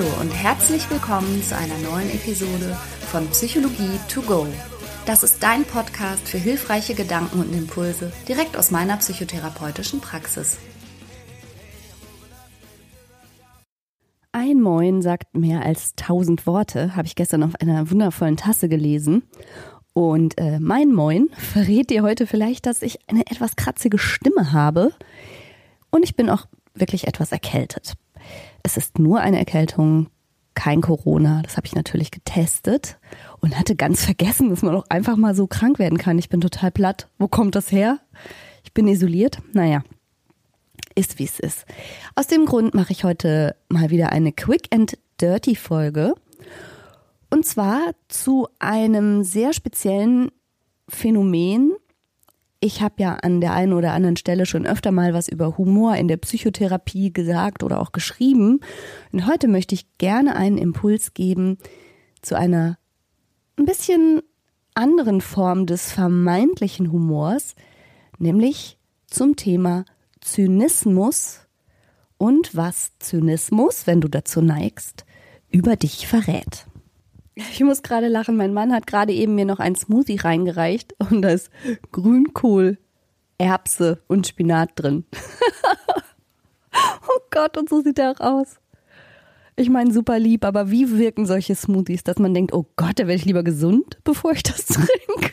Hallo und herzlich willkommen zu einer neuen Episode von Psychologie to go. Das ist dein Podcast für hilfreiche Gedanken und Impulse direkt aus meiner psychotherapeutischen Praxis. Ein Moin sagt mehr als tausend Worte, habe ich gestern auf einer wundervollen Tasse gelesen. Und äh, mein Moin verrät dir heute vielleicht, dass ich eine etwas kratzige Stimme habe. Und ich bin auch wirklich etwas erkältet. Es ist nur eine Erkältung, kein Corona. Das habe ich natürlich getestet und hatte ganz vergessen, dass man auch einfach mal so krank werden kann. Ich bin total platt. Wo kommt das her? Ich bin isoliert. Naja, ist wie es ist. Aus dem Grund mache ich heute mal wieder eine Quick and Dirty Folge. Und zwar zu einem sehr speziellen Phänomen, ich habe ja an der einen oder anderen Stelle schon öfter mal was über Humor in der Psychotherapie gesagt oder auch geschrieben. Und heute möchte ich gerne einen Impuls geben zu einer ein bisschen anderen Form des vermeintlichen Humors, nämlich zum Thema Zynismus und was Zynismus, wenn du dazu neigst, über dich verrät. Ich muss gerade lachen. Mein Mann hat gerade eben mir noch ein Smoothie reingereicht und da ist Grünkohl, Erbse und Spinat drin. oh Gott, und so sieht er auch aus. Ich meine, super lieb, aber wie wirken solche Smoothies, dass man denkt, oh Gott, da werde ich lieber gesund, bevor ich das trinke?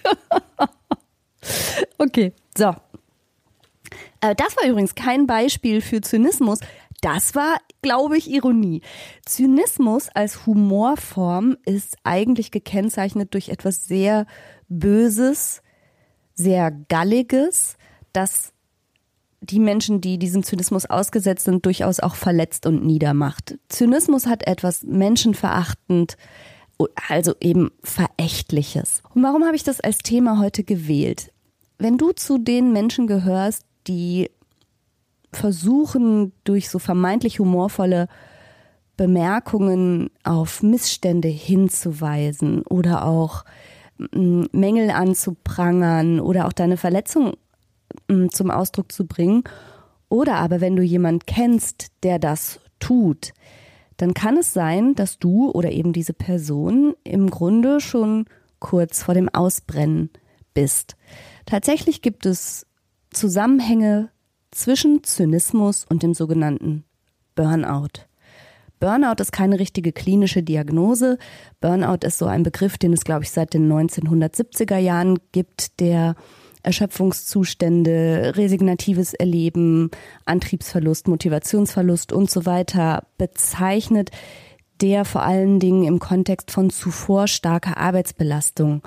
okay, so. Äh, das war übrigens kein Beispiel für Zynismus. Das war, glaube ich, Ironie. Zynismus als Humorform ist eigentlich gekennzeichnet durch etwas sehr Böses, sehr Galliges, das die Menschen, die diesem Zynismus ausgesetzt sind, durchaus auch verletzt und niedermacht. Zynismus hat etwas menschenverachtend, also eben verächtliches. Und warum habe ich das als Thema heute gewählt? Wenn du zu den Menschen gehörst, die versuchen, durch so vermeintlich humorvolle Bemerkungen auf Missstände hinzuweisen oder auch mm, Mängel anzuprangern oder auch deine Verletzung mm, zum Ausdruck zu bringen. Oder aber wenn du jemand kennst, der das tut, dann kann es sein, dass du oder eben diese Person im Grunde schon kurz vor dem Ausbrennen bist. Tatsächlich gibt es Zusammenhänge zwischen Zynismus und dem sogenannten Burnout. Burnout ist keine richtige klinische Diagnose. Burnout ist so ein Begriff, den es, glaube ich, seit den 1970er Jahren gibt, der Erschöpfungszustände, resignatives Erleben, Antriebsverlust, Motivationsverlust und so weiter bezeichnet, der vor allen Dingen im Kontext von zuvor starker Arbeitsbelastung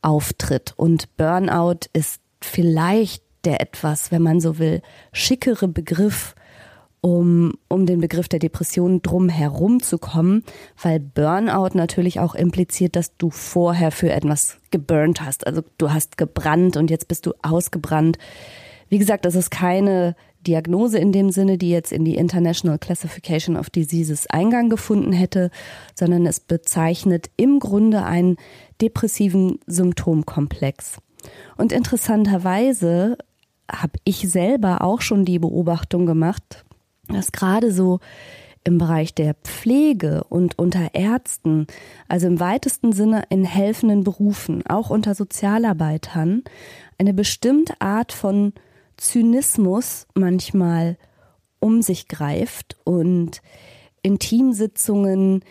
auftritt. Und Burnout ist vielleicht der etwas, wenn man so will, schickere Begriff, um, um den Begriff der Depression drum herum zu kommen, weil Burnout natürlich auch impliziert, dass du vorher für etwas geburnt hast. Also du hast gebrannt und jetzt bist du ausgebrannt. Wie gesagt, das ist keine Diagnose in dem Sinne, die jetzt in die International Classification of Diseases Eingang gefunden hätte, sondern es bezeichnet im Grunde einen depressiven Symptomkomplex. Und interessanterweise habe ich selber auch schon die Beobachtung gemacht, dass gerade so im Bereich der Pflege und unter Ärzten, also im weitesten Sinne in helfenden Berufen, auch unter Sozialarbeitern, eine bestimmte Art von Zynismus manchmal um sich greift und in Teamsitzungen,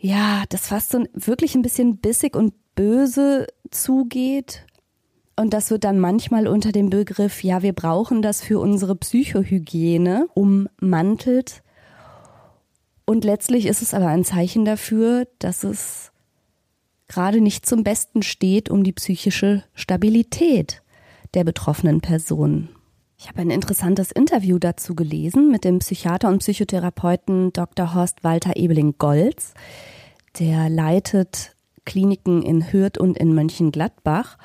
ja, das fast so wirklich ein bisschen bissig und böse zugeht und das wird dann manchmal unter dem Begriff, ja, wir brauchen das für unsere Psychohygiene ummantelt. Und letztlich ist es aber ein Zeichen dafür, dass es gerade nicht zum Besten steht um die psychische Stabilität der betroffenen Person. Ich habe ein interessantes Interview dazu gelesen mit dem Psychiater und Psychotherapeuten Dr. Horst Walter Ebeling-Golz. Der leitet Kliniken in Hürth und in Mönchengladbach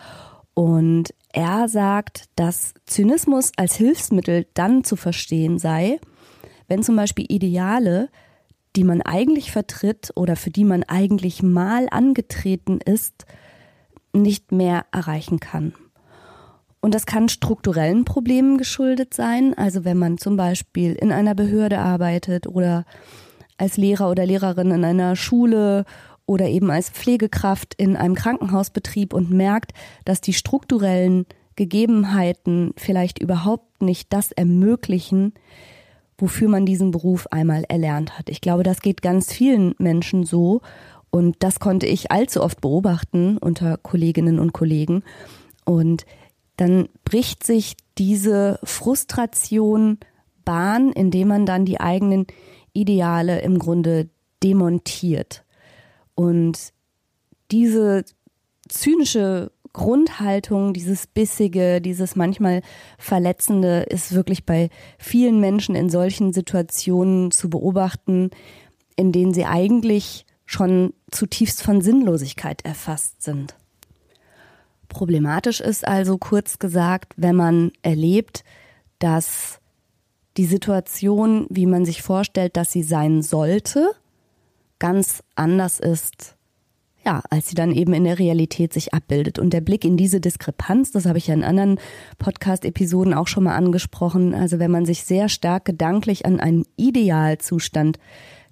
und er sagt, dass Zynismus als Hilfsmittel dann zu verstehen sei, wenn zum Beispiel Ideale, die man eigentlich vertritt oder für die man eigentlich mal angetreten ist, nicht mehr erreichen kann. Und das kann strukturellen Problemen geschuldet sein, also wenn man zum Beispiel in einer Behörde arbeitet oder als Lehrer oder Lehrerin in einer Schule oder eben als Pflegekraft in einem Krankenhausbetrieb und merkt, dass die strukturellen Gegebenheiten vielleicht überhaupt nicht das ermöglichen, wofür man diesen Beruf einmal erlernt hat. Ich glaube, das geht ganz vielen Menschen so und das konnte ich allzu oft beobachten unter Kolleginnen und Kollegen. Und dann bricht sich diese Frustration Bahn, indem man dann die eigenen Ideale im Grunde demontiert. Und diese zynische Grundhaltung, dieses Bissige, dieses manchmal Verletzende ist wirklich bei vielen Menschen in solchen Situationen zu beobachten, in denen sie eigentlich schon zutiefst von Sinnlosigkeit erfasst sind. Problematisch ist also kurz gesagt, wenn man erlebt, dass die Situation, wie man sich vorstellt, dass sie sein sollte, ganz anders ist ja, als sie dann eben in der Realität sich abbildet. Und der Blick in diese Diskrepanz, das habe ich ja in anderen Podcast-Episoden auch schon mal angesprochen, also wenn man sich sehr stark gedanklich an einen Idealzustand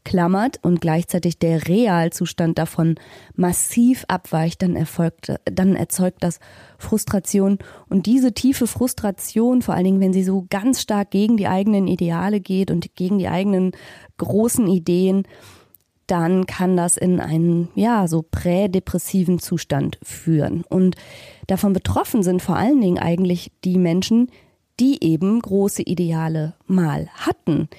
klammert und gleichzeitig der Realzustand davon massiv abweicht, dann erfolgt, dann erzeugt das Frustration. Und diese tiefe Frustration, vor allen Dingen, wenn sie so ganz stark gegen die eigenen Ideale geht und gegen die eigenen großen Ideen, dann kann das in einen, ja, so prädepressiven Zustand führen. Und davon betroffen sind vor allen Dingen eigentlich die Menschen, die eben große Ideale mal hatten,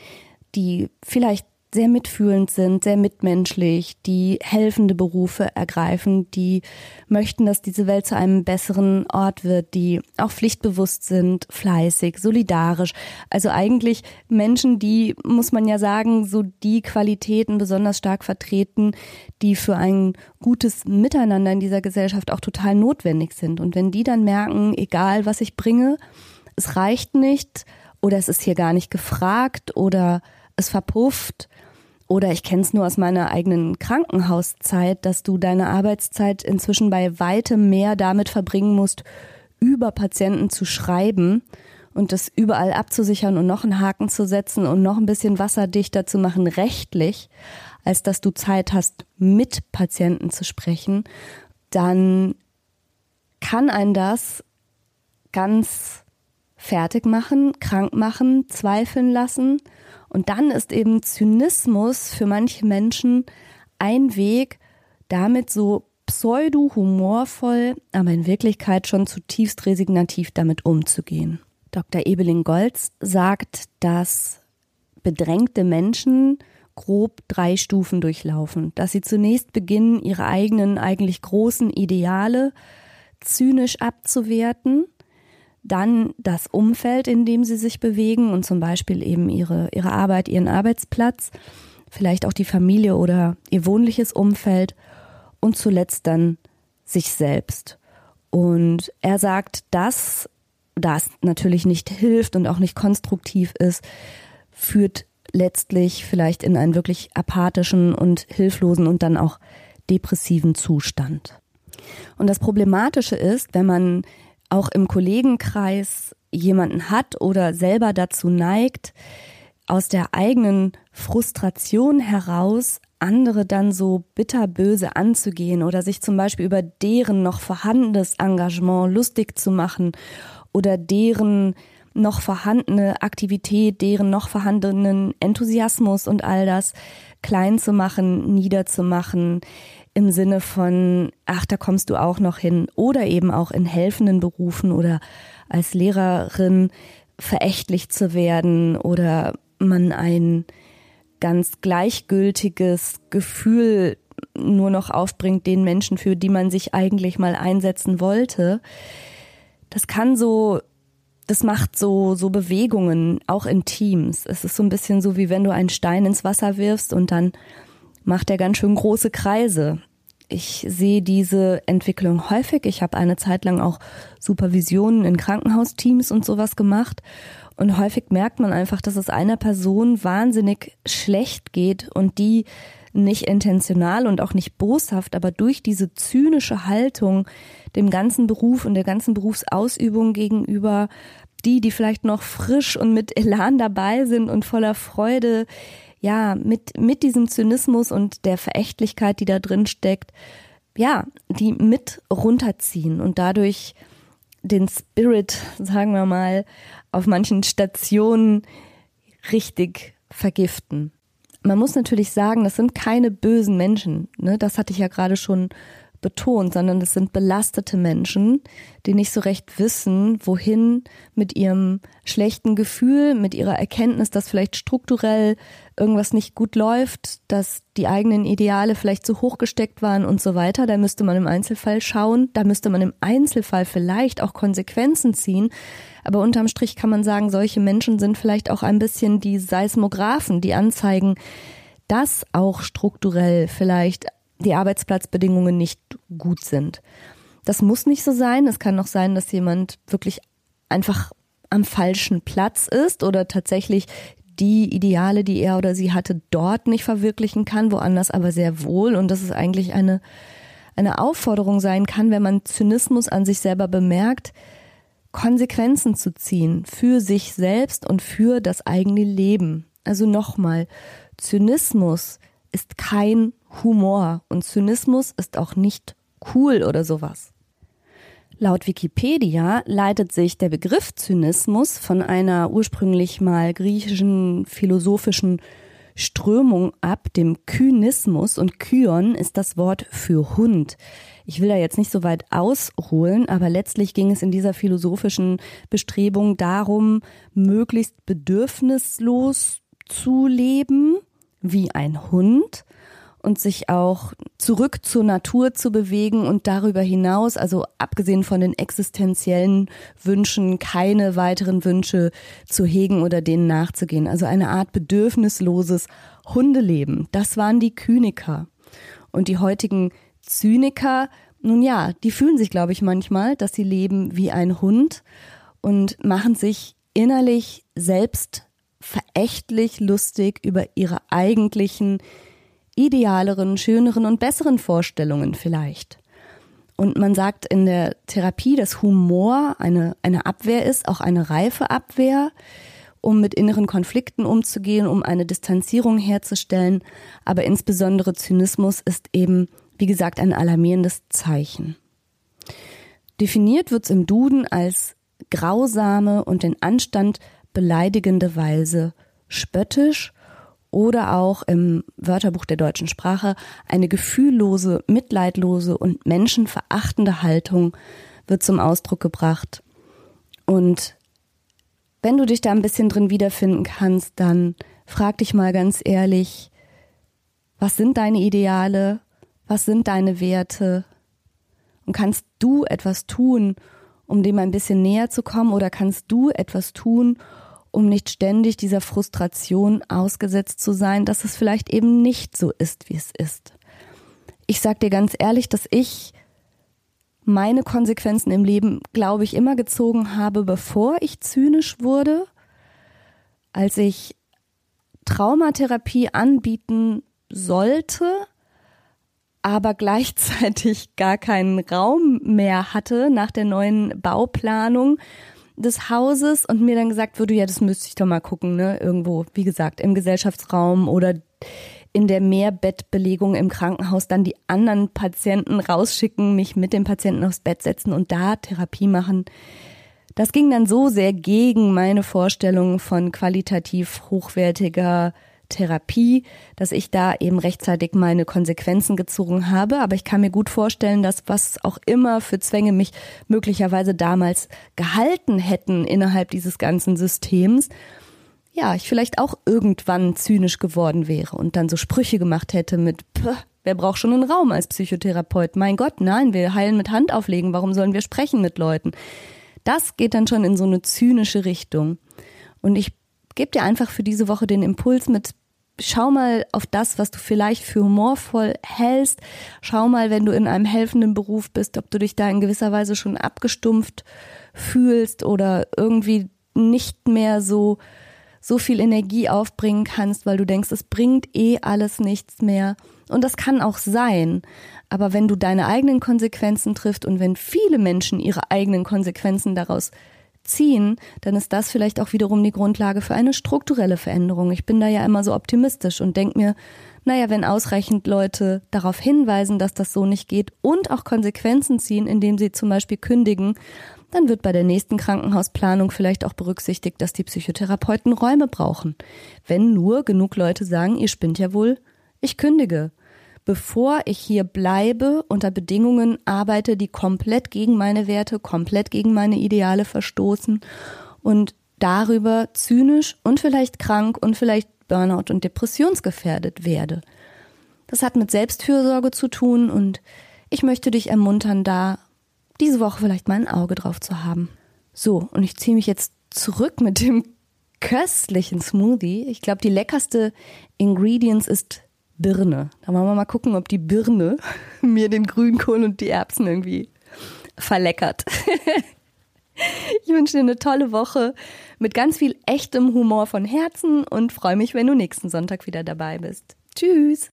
die vielleicht sehr mitfühlend sind, sehr mitmenschlich, die helfende Berufe ergreifen, die möchten, dass diese Welt zu einem besseren Ort wird, die auch pflichtbewusst sind, fleißig, solidarisch. Also eigentlich Menschen, die, muss man ja sagen, so die Qualitäten besonders stark vertreten, die für ein gutes Miteinander in dieser Gesellschaft auch total notwendig sind. Und wenn die dann merken, egal was ich bringe, es reicht nicht oder es ist hier gar nicht gefragt oder es verpufft, oder ich kenne es nur aus meiner eigenen Krankenhauszeit, dass du deine Arbeitszeit inzwischen bei weitem mehr damit verbringen musst, über Patienten zu schreiben und das überall abzusichern und noch einen Haken zu setzen und noch ein bisschen wasserdichter zu machen, rechtlich, als dass du Zeit hast, mit Patienten zu sprechen, dann kann ein das ganz fertig machen, krank machen, zweifeln lassen und dann ist eben Zynismus für manche Menschen ein Weg, damit so pseudo-humorvoll, aber in Wirklichkeit schon zutiefst resignativ damit umzugehen. Dr. Ebeling Goltz sagt, dass bedrängte Menschen grob drei Stufen durchlaufen, dass sie zunächst beginnen, ihre eigenen eigentlich großen Ideale zynisch abzuwerten, dann das Umfeld, in dem sie sich bewegen und zum Beispiel eben ihre, ihre Arbeit, ihren Arbeitsplatz, vielleicht auch die Familie oder ihr wohnliches Umfeld und zuletzt dann sich selbst. Und er sagt, dass das natürlich nicht hilft und auch nicht konstruktiv ist, führt letztlich vielleicht in einen wirklich apathischen und hilflosen und dann auch depressiven Zustand. Und das Problematische ist, wenn man auch im Kollegenkreis jemanden hat oder selber dazu neigt, aus der eigenen Frustration heraus andere dann so bitterböse anzugehen oder sich zum Beispiel über deren noch vorhandenes Engagement lustig zu machen oder deren noch vorhandene Aktivität, deren noch vorhandenen Enthusiasmus und all das klein zu machen, niederzumachen, im Sinne von, ach, da kommst du auch noch hin oder eben auch in helfenden Berufen oder als Lehrerin verächtlich zu werden oder man ein ganz gleichgültiges Gefühl nur noch aufbringt den Menschen, für die man sich eigentlich mal einsetzen wollte. Das kann so, das macht so, so Bewegungen, auch in Teams. Es ist so ein bisschen so, wie wenn du einen Stein ins Wasser wirfst und dann macht er ganz schön große Kreise. Ich sehe diese Entwicklung häufig. Ich habe eine Zeit lang auch Supervisionen in Krankenhausteams und sowas gemacht. Und häufig merkt man einfach, dass es einer Person wahnsinnig schlecht geht und die nicht intentional und auch nicht boshaft, aber durch diese zynische Haltung dem ganzen Beruf und der ganzen Berufsausübung gegenüber, die, die vielleicht noch frisch und mit Elan dabei sind und voller Freude, ja, mit, mit diesem Zynismus und der Verächtlichkeit, die da drin steckt, ja, die mit runterziehen und dadurch den Spirit, sagen wir mal, auf manchen Stationen richtig vergiften. Man muss natürlich sagen, das sind keine bösen Menschen. Ne? Das hatte ich ja gerade schon betont, sondern es sind belastete Menschen, die nicht so recht wissen, wohin mit ihrem schlechten Gefühl, mit ihrer Erkenntnis, dass vielleicht strukturell irgendwas nicht gut läuft, dass die eigenen Ideale vielleicht zu hoch gesteckt waren und so weiter. Da müsste man im Einzelfall schauen, da müsste man im Einzelfall vielleicht auch Konsequenzen ziehen. Aber unterm Strich kann man sagen, solche Menschen sind vielleicht auch ein bisschen die Seismographen, die anzeigen, dass auch strukturell vielleicht die Arbeitsplatzbedingungen nicht gut sind. Das muss nicht so sein. Es kann auch sein, dass jemand wirklich einfach am falschen Platz ist oder tatsächlich die Ideale, die er oder sie hatte, dort nicht verwirklichen kann, woanders aber sehr wohl. Und dass es eigentlich eine, eine Aufforderung sein kann, wenn man Zynismus an sich selber bemerkt, Konsequenzen zu ziehen für sich selbst und für das eigene Leben. Also nochmal, Zynismus ist kein Humor und Zynismus ist auch nicht cool oder sowas. Laut Wikipedia leitet sich der Begriff Zynismus von einer ursprünglich mal griechischen philosophischen Strömung ab, dem Kynismus und Kyon ist das Wort für Hund. Ich will da jetzt nicht so weit ausholen, aber letztlich ging es in dieser philosophischen Bestrebung darum, möglichst bedürfnislos zu leben wie ein Hund und sich auch zurück zur Natur zu bewegen und darüber hinaus, also abgesehen von den existenziellen Wünschen, keine weiteren Wünsche zu hegen oder denen nachzugehen. Also eine Art bedürfnisloses Hundeleben. Das waren die Kyniker. Und die heutigen Zyniker, nun ja, die fühlen sich, glaube ich, manchmal, dass sie leben wie ein Hund und machen sich innerlich selbst verächtlich lustig über ihre eigentlichen, idealeren, schöneren und besseren Vorstellungen vielleicht. Und man sagt in der Therapie, dass Humor eine, eine Abwehr ist, auch eine reife Abwehr, um mit inneren Konflikten umzugehen, um eine Distanzierung herzustellen. Aber insbesondere Zynismus ist eben, wie gesagt, ein alarmierendes Zeichen. Definiert wird es im Duden als grausame und den Anstand beleidigende Weise spöttisch oder auch im Wörterbuch der deutschen Sprache eine gefühllose, mitleidlose und menschenverachtende Haltung wird zum Ausdruck gebracht. Und wenn du dich da ein bisschen drin wiederfinden kannst, dann frag dich mal ganz ehrlich, was sind deine Ideale? Was sind deine Werte? Und kannst du etwas tun, um dem ein bisschen näher zu kommen oder kannst du etwas tun, um nicht ständig dieser Frustration ausgesetzt zu sein, dass es vielleicht eben nicht so ist, wie es ist. Ich sag dir ganz ehrlich, dass ich meine Konsequenzen im Leben, glaube ich, immer gezogen habe, bevor ich zynisch wurde, als ich Traumatherapie anbieten sollte, aber gleichzeitig gar keinen Raum mehr hatte nach der neuen Bauplanung des Hauses und mir dann gesagt wurde, ja, das müsste ich doch mal gucken, ne, irgendwo, wie gesagt, im Gesellschaftsraum oder in der Mehrbettbelegung im Krankenhaus dann die anderen Patienten rausschicken, mich mit dem Patienten aufs Bett setzen und da Therapie machen. Das ging dann so sehr gegen meine Vorstellung von qualitativ hochwertiger Therapie, dass ich da eben rechtzeitig meine Konsequenzen gezogen habe. Aber ich kann mir gut vorstellen, dass was auch immer für Zwänge mich möglicherweise damals gehalten hätten innerhalb dieses ganzen Systems, ja, ich vielleicht auch irgendwann zynisch geworden wäre und dann so Sprüche gemacht hätte mit, wer braucht schon einen Raum als Psychotherapeut? Mein Gott, nein, wir heilen mit Hand auflegen, warum sollen wir sprechen mit Leuten? Das geht dann schon in so eine zynische Richtung. Und ich gebe dir einfach für diese Woche den Impuls mit, schau mal auf das, was du vielleicht für humorvoll hältst. Schau mal, wenn du in einem helfenden Beruf bist, ob du dich da in gewisser Weise schon abgestumpft fühlst oder irgendwie nicht mehr so so viel Energie aufbringen kannst, weil du denkst, es bringt eh alles nichts mehr. Und das kann auch sein. Aber wenn du deine eigenen Konsequenzen triffst und wenn viele Menschen ihre eigenen Konsequenzen daraus ziehen, dann ist das vielleicht auch wiederum die Grundlage für eine strukturelle Veränderung. Ich bin da ja immer so optimistisch und denke mir, naja, wenn ausreichend Leute darauf hinweisen, dass das so nicht geht und auch Konsequenzen ziehen, indem sie zum Beispiel kündigen, dann wird bei der nächsten Krankenhausplanung vielleicht auch berücksichtigt, dass die Psychotherapeuten Räume brauchen. Wenn nur genug Leute sagen, ihr spinnt ja wohl, ich kündige. Bevor ich hier bleibe, unter Bedingungen arbeite, die komplett gegen meine Werte, komplett gegen meine Ideale verstoßen und darüber zynisch und vielleicht krank und vielleicht Burnout und depressionsgefährdet werde. Das hat mit Selbstfürsorge zu tun und ich möchte dich ermuntern, da diese Woche vielleicht mal ein Auge drauf zu haben. So, und ich ziehe mich jetzt zurück mit dem köstlichen Smoothie. Ich glaube, die leckerste Ingredients ist Birne. Da wollen wir mal gucken, ob die Birne mir den Grünkohl und die Erbsen irgendwie verleckert. Ich wünsche dir eine tolle Woche mit ganz viel echtem Humor von Herzen und freue mich, wenn du nächsten Sonntag wieder dabei bist. Tschüss!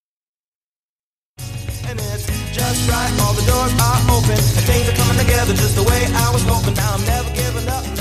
just right. All the doors are open, and things are coming together just the way I was hoping. Now I'm never giving up.